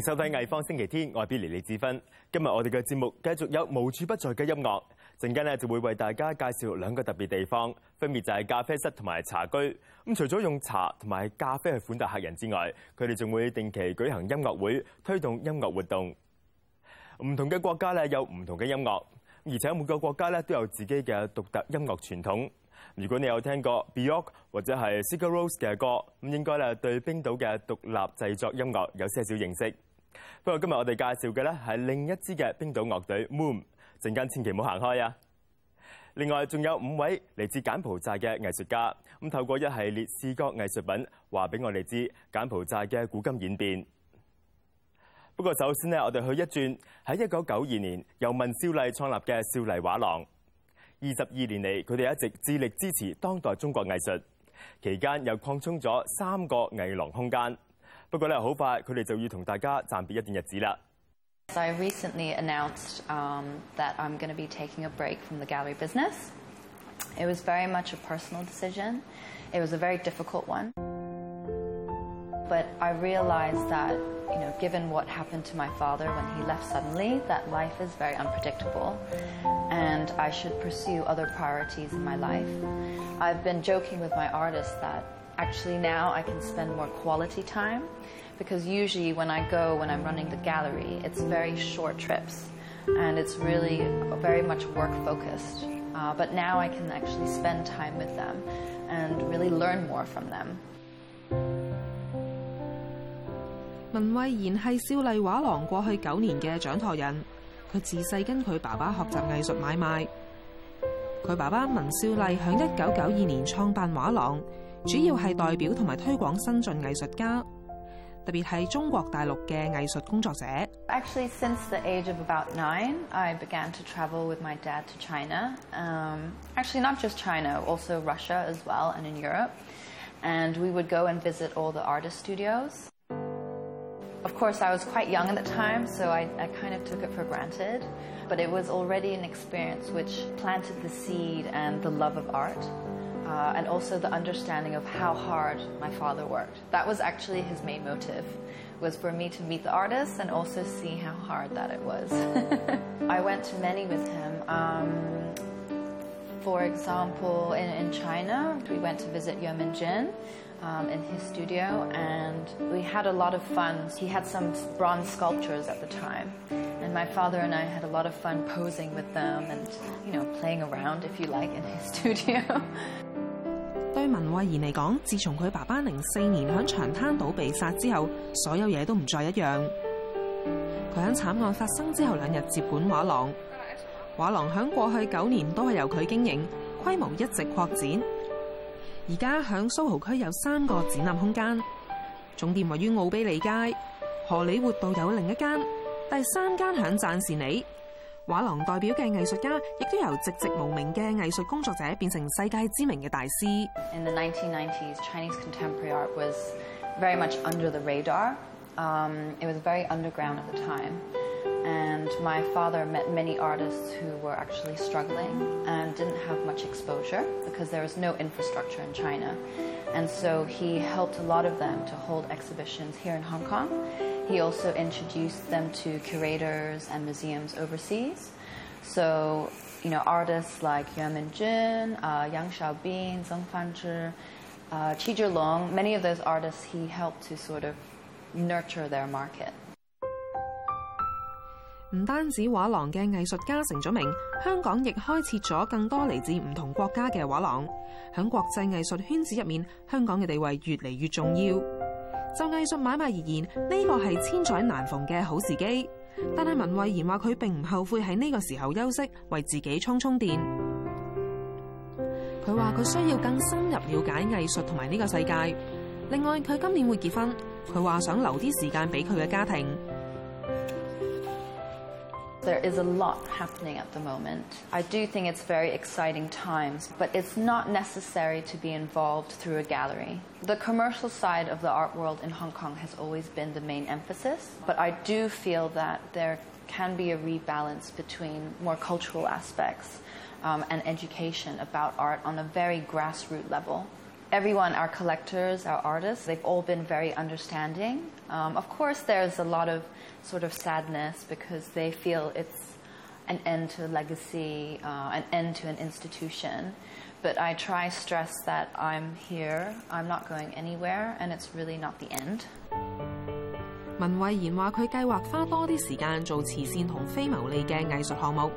收睇《藝方星期天》，我係 Billy 李志芬。今日我哋嘅節目繼續有無處不在嘅音樂，陣間咧就會為大家介紹兩個特別地方，分別就係咖啡室同埋茶居。咁除咗用茶同埋咖啡去款待客人之外，佢哋仲會定期舉行音樂會，推動音樂活動。唔同嘅國家咧有唔同嘅音樂，而且每個國家咧都有自己嘅獨特音樂傳統。如果你有聽過 Björk 或者係 Sigur Ros 嘅歌，咁應該咧對冰島嘅獨立製作音樂有些少認識。不過今日我哋介紹嘅咧係另一支嘅冰島樂隊 Moon，陣間千祈唔好行開啊！另外仲有五位嚟自柬埔寨嘅藝術家，咁透過一系列視覺藝術品，話俾我哋知柬埔寨嘅古今演變。不過首先呢，我哋去一轉喺一九九二年由文少麗創立嘅少麗畫廊。二十二年嚟，佢哋一直致力支持當代中國藝術，期間又擴充咗三個藝廊空間。不过咧，好快佢哋就要同大家暂别一段日子啦。 I recently announced um, that I'm going to be taking a break from the gallery business. It was very much a personal decision. It was a very difficult one. But I realized that, you know, given what happened to my father when he left suddenly, that life is very unpredictable and I should pursue other priorities in my life. I've been joking with my artists that actually now I can spend more quality time because usually when I go, when I'm running the gallery, it's very short trips and it's really very much work focused. Uh, but now I can actually spend time with them and really learn more from them. 文慧賢係少勵畫廊過去九年嘅掌舵人，佢自細跟佢爸爸學習藝術買賣。佢爸爸文少勵響一九九二年創辦畫廊，主要係代表同埋推廣新晉藝術家。特别系中国大陆嘅艺术工作者。 Actually, since the age of about nine, I began to travel with my dad to China. Um, actually, not just China, also Russia as well, and in Europe. And we would go and visit all the artist studios. Of course, I was quite young at the time, so I, I kind of took it for granted. But it was already an experience which planted the seed and the love of art. Uh, and also the understanding of how hard my father worked. That was actually his main motive, was for me to meet the artists and also see how hard that it was. I went to many with him. Um, for example, in, in China, we went to visit Yue Minjun um, in his studio, and we had a lot of fun. He had some bronze sculptures at the time, and my father and I had a lot of fun posing with them and, you know, playing around, if you like, in his studio. 文慧贤嚟講，自從佢爸爸零四年響長灘島被殺之後，所有嘢都唔再一樣。佢喺慘案發生之後兩日接管画廊，画廊響過去九年都係由佢經營，規模一直擴展。而家響蘇豪區有三個展覽空間，總店位於奧比利街，荷里活道有另一間，第三間響贊士里。画廊代表嘅艺术家，亦都由籍籍无名嘅艺术工作者变成世界知名嘅大师。 In the 1990s, Chinese contemporary art was very much under the radar. Um, it was very underground at the time. And my father met many artists who were actually struggling and didn't have much exposure because there was no infrastructure in China. And so he helped a lot of them to hold exhibitions here in Hong Kong. He also introduced them to curators and museums overseas. So, you know, artists like Yue Minjun, uh, Yang Shaobin, Zeng Fanzhi, uh, Qi Zhilong, many of those artists he helped to sort of nurture their market. 唔單止畫廊嘅藝術家成咗名，香港亦開設咗更多嚟自唔同國家嘅畫廊。喺國際藝術圈子入面，香港嘅地位越嚟越重要。就藝術買賣而言，呢個係千載難逢嘅好時機。但係文慧賢話佢並唔後悔喺呢個時候休息，為自己充充電。佢話佢需要更深入了解藝術同埋呢個世界。另外，佢今年會結婚，佢話想留啲時間俾佢嘅家庭。 There is a lot happening at the moment. I do think it's very exciting times, but it's not necessary to be involved through a gallery. The commercial side of the art world in Hong Kong has always been the main emphasis, but I do feel that there can be a rebalance between more cultural aspects um, and education about art on a very grassroots level everyone, our collectors, our artists, they've all been very understanding. Um, of course, there's a lot of sort of sadness because they feel it's an end to a legacy, uh, an end to an institution. But I try stress that I'm here, I'm not going anywhere, and it's really not the end. 文慧贤话：佢计划花多啲时间做慈善同非牟利嘅艺术项目。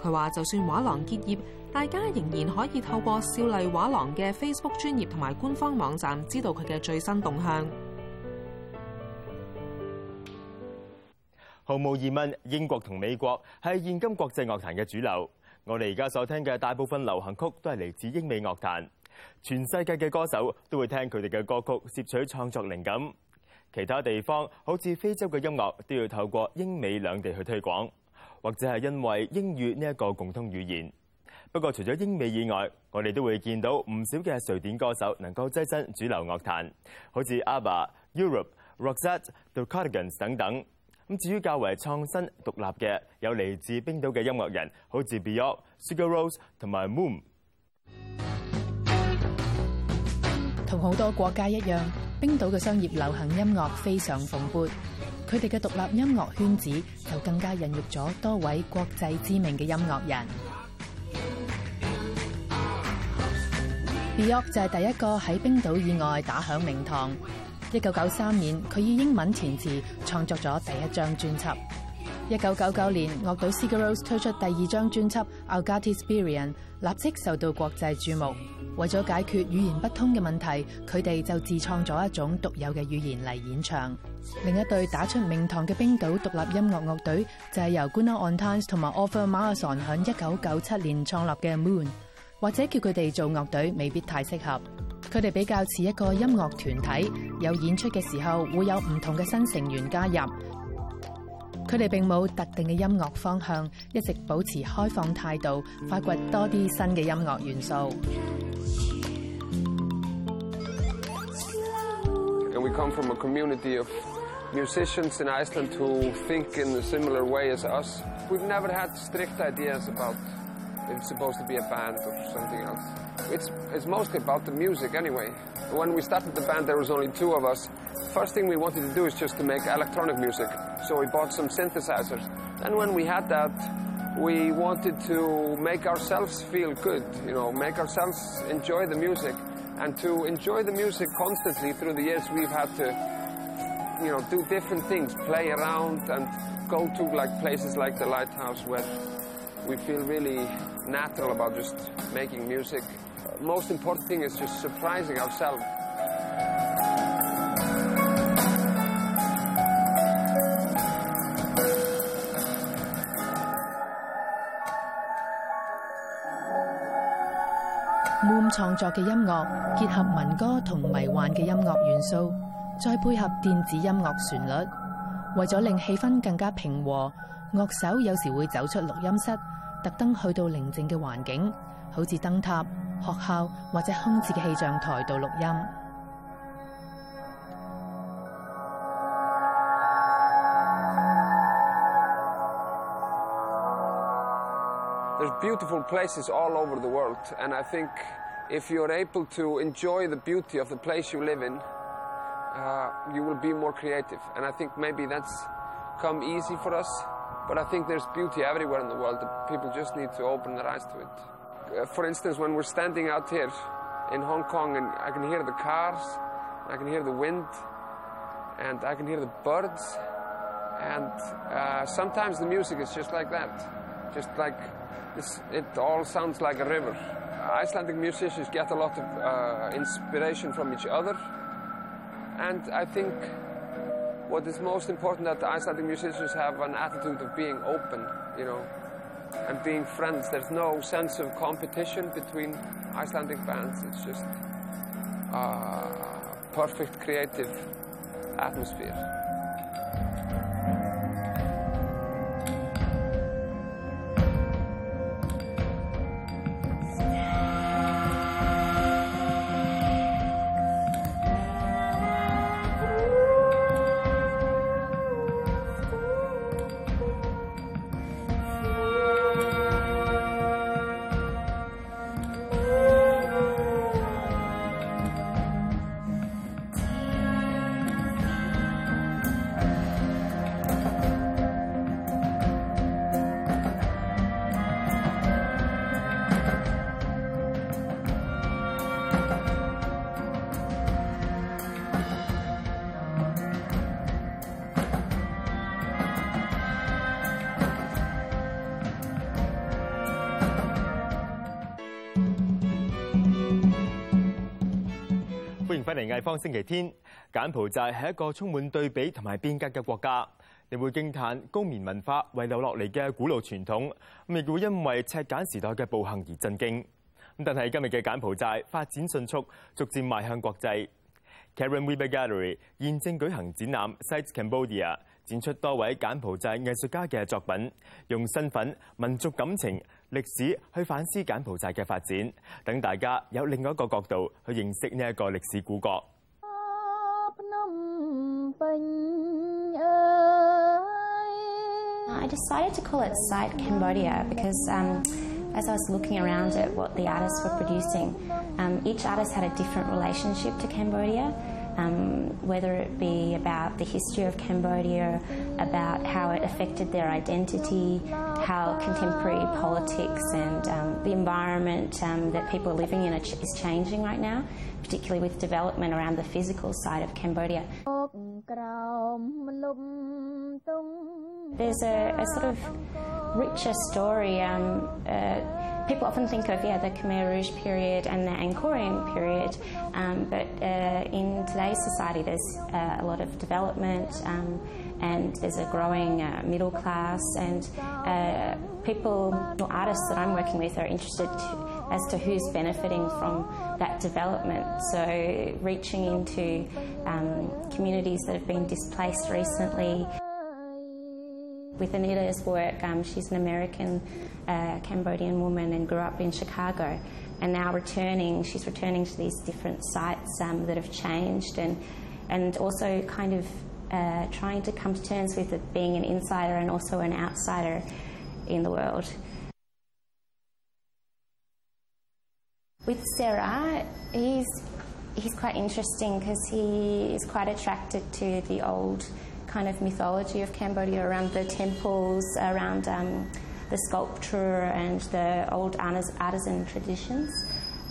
佢话：就算画廊结业， 大家仍然可以透過少麗畫廊嘅 Facebook 專頁同埋官方網站知道佢嘅最新動向。毫無疑問，英國同美國係現今國際樂壇嘅主流。我哋而家所聽嘅大部分流行曲都係嚟自英美樂壇，全世界嘅歌手都會聽佢哋嘅歌曲攝取創作靈感。其他地方好似非洲嘅音樂都要透過英美兩地去推廣，或者係因為英語呢一個共通語言。不過，除咗英美以外，我哋都會見到唔少嘅瑞典歌手能夠跻身主流樂壇，好似 ABBA、Europe、Roxette、The Cardigans 等等。咁至於較為創新獨立嘅，有嚟自冰島嘅音樂人，好似 Björk、Sigur Rose 同埋 Moon。同好多國家一樣，冰島嘅商業流行音樂非常蓬勃，佢哋嘅獨立音樂圈子就更加孕育咗多位國際知名嘅音樂人。Bjork 就係第一個喺冰島以外打響名堂。一九九三年，佢以英文填詞創作咗第一張專輯。一九九九年，樂隊 Sigur Rós 推出第二張專輯《Algati Spirian》，立即受到國際注目。為咗解決語言不通嘅問題，佢哋就自創咗一種獨有嘅語言嚟演唱。另一队打出名堂嘅冰島獨立音樂樂隊就係由 Gunnar Ontans 同埋 Ólafur Margeirsson 響一九九七年創立嘅 Moon，或者叫佢哋做樂隊未必太適合。佢哋比較似一個音樂團體，有演出嘅時候會有唔同嘅新成員加入。佢哋並冇特定嘅音樂方向，一直保持開放態度，發掘多啲新嘅音樂元素。And we come from a community of musicians in Iceland who think in a similar way as us. We've never had strict ideas about it's supposed to be a band or something else. It's, it's mostly about the music anyway. When we started the band, there was only two of us. First thing we wanted to do is just to make electronic music. So we bought some synthesizers. And when we had that, we wanted to make ourselves feel good, you know, make ourselves enjoy the music. And to enjoy the music constantly through the years, we've had to, you know, do different things, play around and go to like places like the Lighthouse where we feel really natural about just making music. Most important thing is just surprising ourselves. Moon 創作嘅音樂結合民歌同迷幻嘅音樂元素，再配合電子音樂旋律，為咗令氣氛更加平和，樂手有時會走出錄音室，特登去到宁静嘅环境，好似灯塔、学校或者空置嘅气象台度录音。 There's beautiful places all over the world, and I think if you're able to enjoy the beauty of the place you live in, uh, you will be more creative. And I think maybe that's come easy for us, but I think there's beauty everywhere in the world. People just need to open their eyes to it. Uh, for instance, when we're standing out here in Hong Kong, and I can hear the cars, I can hear the wind, and I can hear the birds, and uh, sometimes the music is just like that, just like this, it all sounds like a river. Icelandic musicians get a lot of uh, inspiration from each other, and I think what is most important that the Icelandic musicians have an attitude of being open, you know, and being friends. There's no sense of competition between Icelandic bands. It's just a perfect creative atmosphere. 嚟藝方星期天。柬埔寨係一個充滿對比同埋變革嘅國家，你會驚歎高棉文化遺留落嚟嘅古老傳統，亦會因為赤柬時代嘅暴行而震驚。咁但係今日嘅柬埔寨發展迅速，逐漸邁向國際。Karen Weber Gallery 現正舉行展覽 Sites Cambodia，展出多位柬埔寨藝術家嘅作品，用身份、民族感情、歷史去反思柬埔寨嘅發展，等大家有另外一個角度去認識呢一個歷史古國。I decided to call it Sight Cambodia because um, as I was looking around at what the artists were producing, um, each artist had a different relationship to Cambodia. Whether it be about the history of Cambodia, about how it affected their identity, how contemporary politics and um, the environment um, that people are living in is changing right now, particularly with development around the physical side of Cambodia. There's a, a sort of richer story. Um, uh, people often think of yeah the Khmer Rouge period and the Angkorian period, um, but uh, in today's society there's uh, a lot of development um, and there's a growing uh, middle class and uh, people or artists that I'm working with are interested to, as to who's benefiting from that development. So reaching into um, communities that have been displaced recently. With Anida's work, um, she's an American uh, Cambodian woman and grew up in Chicago. And now returning, she's returning to these different sites um, that have changed and, and also kind of uh, trying to come to terms with it being an insider and also an outsider in the world. With Sarah, he's, he's quite interesting because he is quite attracted to the old kind of mythology of Cambodia around the temples, around um, the sculpture and the old artisan traditions.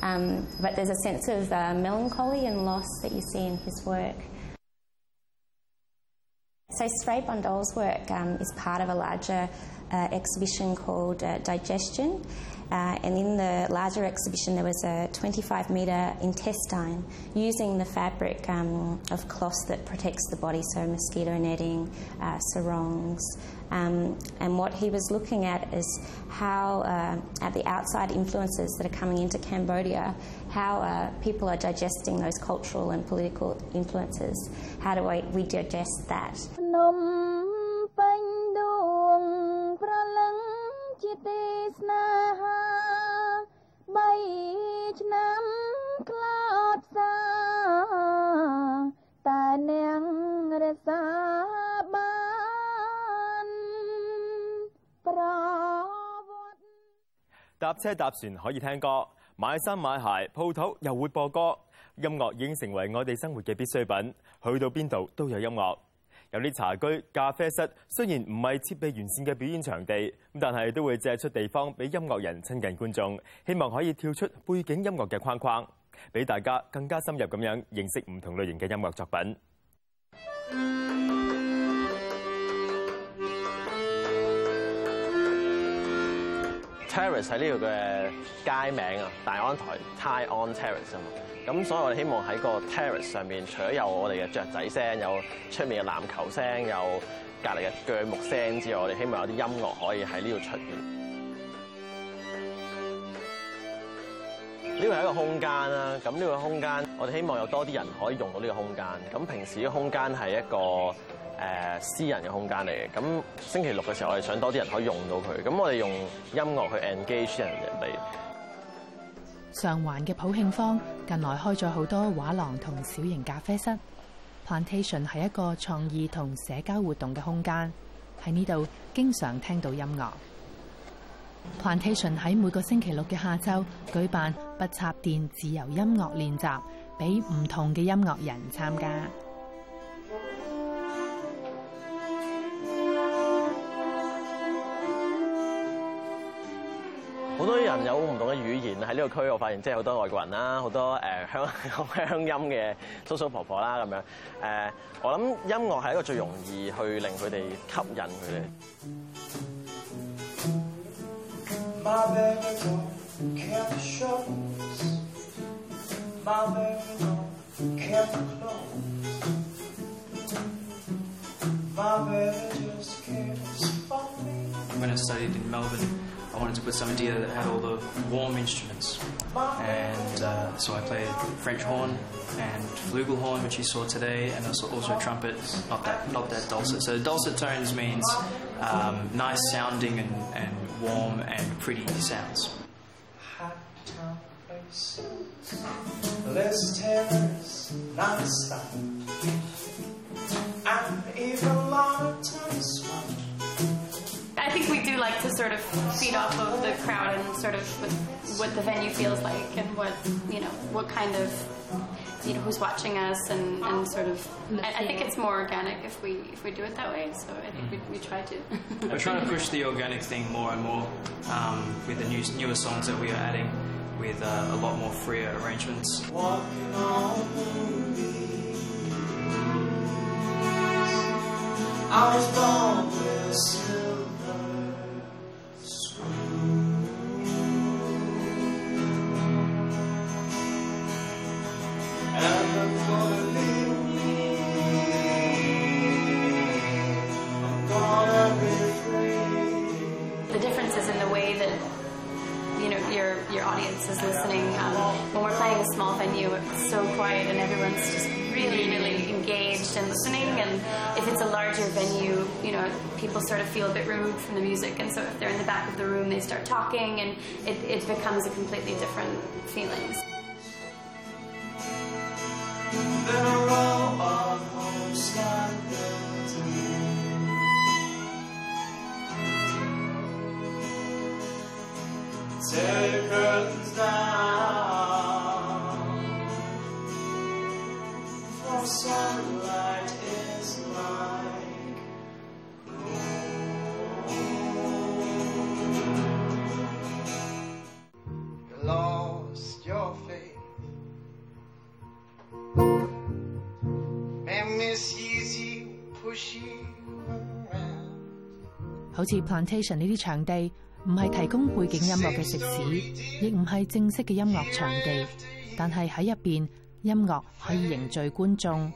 Um, but there's a sense of uh, melancholy and loss that you see in his work. So Srey Bandaul's work um, is part of a larger uh, exhibition called uh, Digestion. Uh, and in the larger exhibition, there was a 25 metre intestine using the fabric um, of cloth that protects the body, so mosquito netting, uh, sarongs. Um, and what he was looking at is how, uh, at the outside influences that are coming into Cambodia, how uh, people are digesting those cultural and political influences. How do I, we digest that? ជាទីស្នេហាបី ឆ្នាំក្លោតសាតែនាងរសាបានប្រវត្តិ 搭车搭船可以听歌，买衫买鞋，铺头又会播歌，音乐已经成为我哋生活嘅必需品。去到边度都有音乐。 有啲茶居、咖啡室雖然唔係設備完善嘅表演場地，咁但係都會借出地方俾音樂人親近觀眾，希望可以跳出背景音樂嘅框框，俾大家更加深入咁樣認識唔同類型嘅音樂作品。 Terrace 喺呢度嘅街名啊，大安台 Tai On Terrace 啊嘛，咁所以我哋希望喺個 terrace 上面，除咗有我哋嘅雀仔聲，有出面嘅籃球聲，有隔離嘅鋸木聲之外，我哋希望有啲音樂可以喺呢度出現。呢個係一個空間啦，咁呢個空間我哋希望有多啲人可以用到呢個空間。咁平時嘅空間係一個誒、私人嘅空間嚟嘅，咁星期六嘅時候我哋想多啲人可以用到佢，咁我哋用音樂去 engage 人人哋。上環嘅普慶坊近來開咗好多畫廊同小型咖啡室，Plantation 係一個創意同社交活動嘅空間，喺呢度經常聽到音樂。Plantation 喺每個星期六嘅下晝舉辦不插電自由音樂練習，俾唔同嘅音樂人參加。好多人有唔同嘅語言喺呢個區，我發現即係好多外國人啦，好多誒鄉鄉音嘅叔叔婆婆啦咁樣。誒，我諗音樂係一個最容易去令佢哋吸引佢哋。I wanted to put some idea that had all the warm instruments. And uh, so I played French horn and flugelhorn, which you saw today, and also, trumpet, not that, not that dulcet. So dulcet tones means um, nice sounding and, and warm and pretty sounds. Less terrors, non-stop. Like to sort of feed off of the crowd and sort of what, what the venue feels like and what you know what kind of you know who's watching us and, and sort of I, I think it's more organic if we if we do it that way so I think we, we try to We're trying to push the organic thing more and more um, with the new, newer songs that we are adding with uh, a lot more freer arrangements. Walking on moonbeams. I was born with audience is listening. Um, when we're playing a small venue, it's so quiet and everyone's just really really engaged and listening. And if it's a larger venue, you know people sort of feel a bit removed from the music, and so if they're in the back of the room, they start talking, and it, it becomes a completely different feeling. 好似 Plantation 呢啲場地，唔係提供背景音樂嘅食肆，亦唔係正式嘅音樂場地，但係喺入邊，音樂可以凝聚觀眾。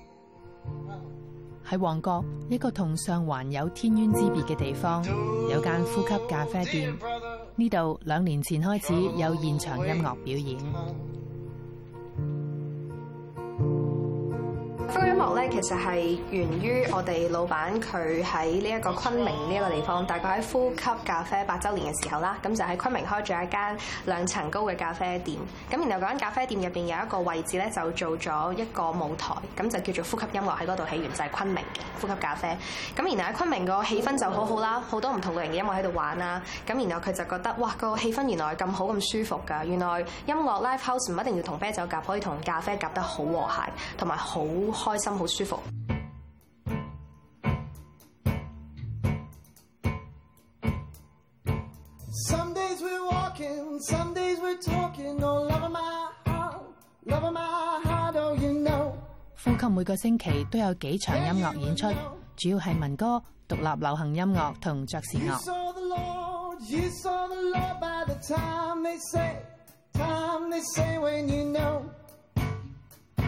喺旺角一個同上環有天淵之別嘅地方，有間呼吸咖啡店。呢度兩年前開始有現場音樂表演。呼吸音樂咧，其實係源於我哋老闆佢喺呢一個昆明呢一個地方，大概喺呼吸咖啡八週年嘅時候啦，咁就喺昆明開咗一間兩層高嘅咖啡店。咁然後嗰間咖啡店入邊有一個位置咧，就做咗一個舞台，咁就叫做呼吸音樂喺嗰度起源，就係、昆明嘅呼吸咖啡。咁然後喺昆明個氣氛就好好啦，好多唔同類型嘅音樂喺度玩啦。咁然後佢就覺得哇，個氣氛原來咁好咁舒服㗎，原來音樂 live house 唔一定要同啤酒夾，可以同咖啡夾得好和諧，同埋好开心、好舒服。呼吸每個星期都有幾場音樂演出，主要係民歌、獨立流行音樂同爵士樂。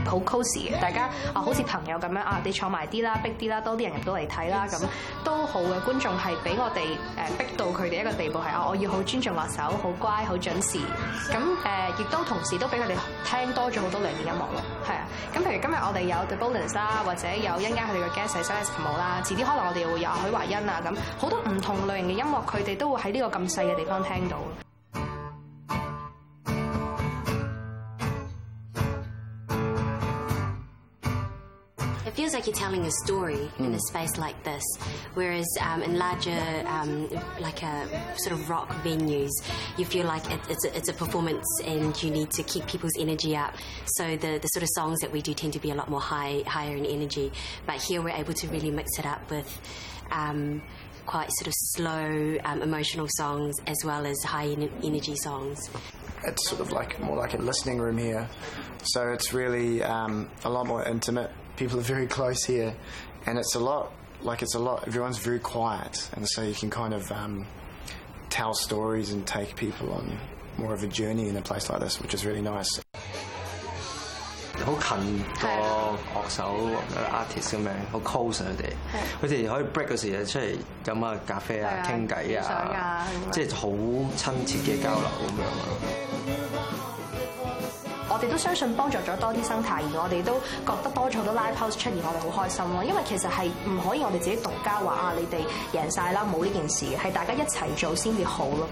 好 cosy 嘅，大家啊好似朋友咁樣啊，你坐埋啲啦，逼啲啦，多啲人入到嚟睇啦，咁都好嘅。觀眾係俾我哋誒逼到佢哋一個地步係啊，我要好尊重樂手，好乖，好準時。咁誒亦都同時都俾佢哋聽多咗好多類型嘅音樂咯，係啊。咁譬如今日我哋有 The Bolins 啦，或者有一陣間佢哋嘅 guest 係 s i l e s 舞啦，遲啲可能我哋又會有許華欣啊，咁好多唔同類型嘅音樂，佢哋都會喺呢個咁細嘅地方聽到。Like you're telling a story in a space like this, whereas um, in larger, um, like a sort of rock venues, you feel like it, it's, a, it's a performance and you need to keep people's energy up. So the, the sort of songs that we do tend to be a lot more high, higher in energy. But here we're able to really mix it up with um, quite sort of slow, um, emotional songs as well as high en- energy songs. It's sort of like more like a listening room here, so it's really um, a lot more intimate People are very close here, and it's a lot like it's a lot. Everyone's very quiet, and so you can kind of um, tell stories and take people on more of a journey in a place like this, which is really nice. 好近个乐手 artist 咁样，好 close 啊佢哋，佢哋可以 break 嗰时就出嚟饮下咖啡啊、倾偈影相啊啊咁样，即系好亲切嘅交流咁样咯。 我哋都相信幫助咗多啲生態，而我哋都覺得多咗好多 live house 出現，我哋好開心咯。因為其實係唔可以我哋自己獨家話啊，你哋贏晒啦，冇呢件事嘅，係大家一齊做先至好咯。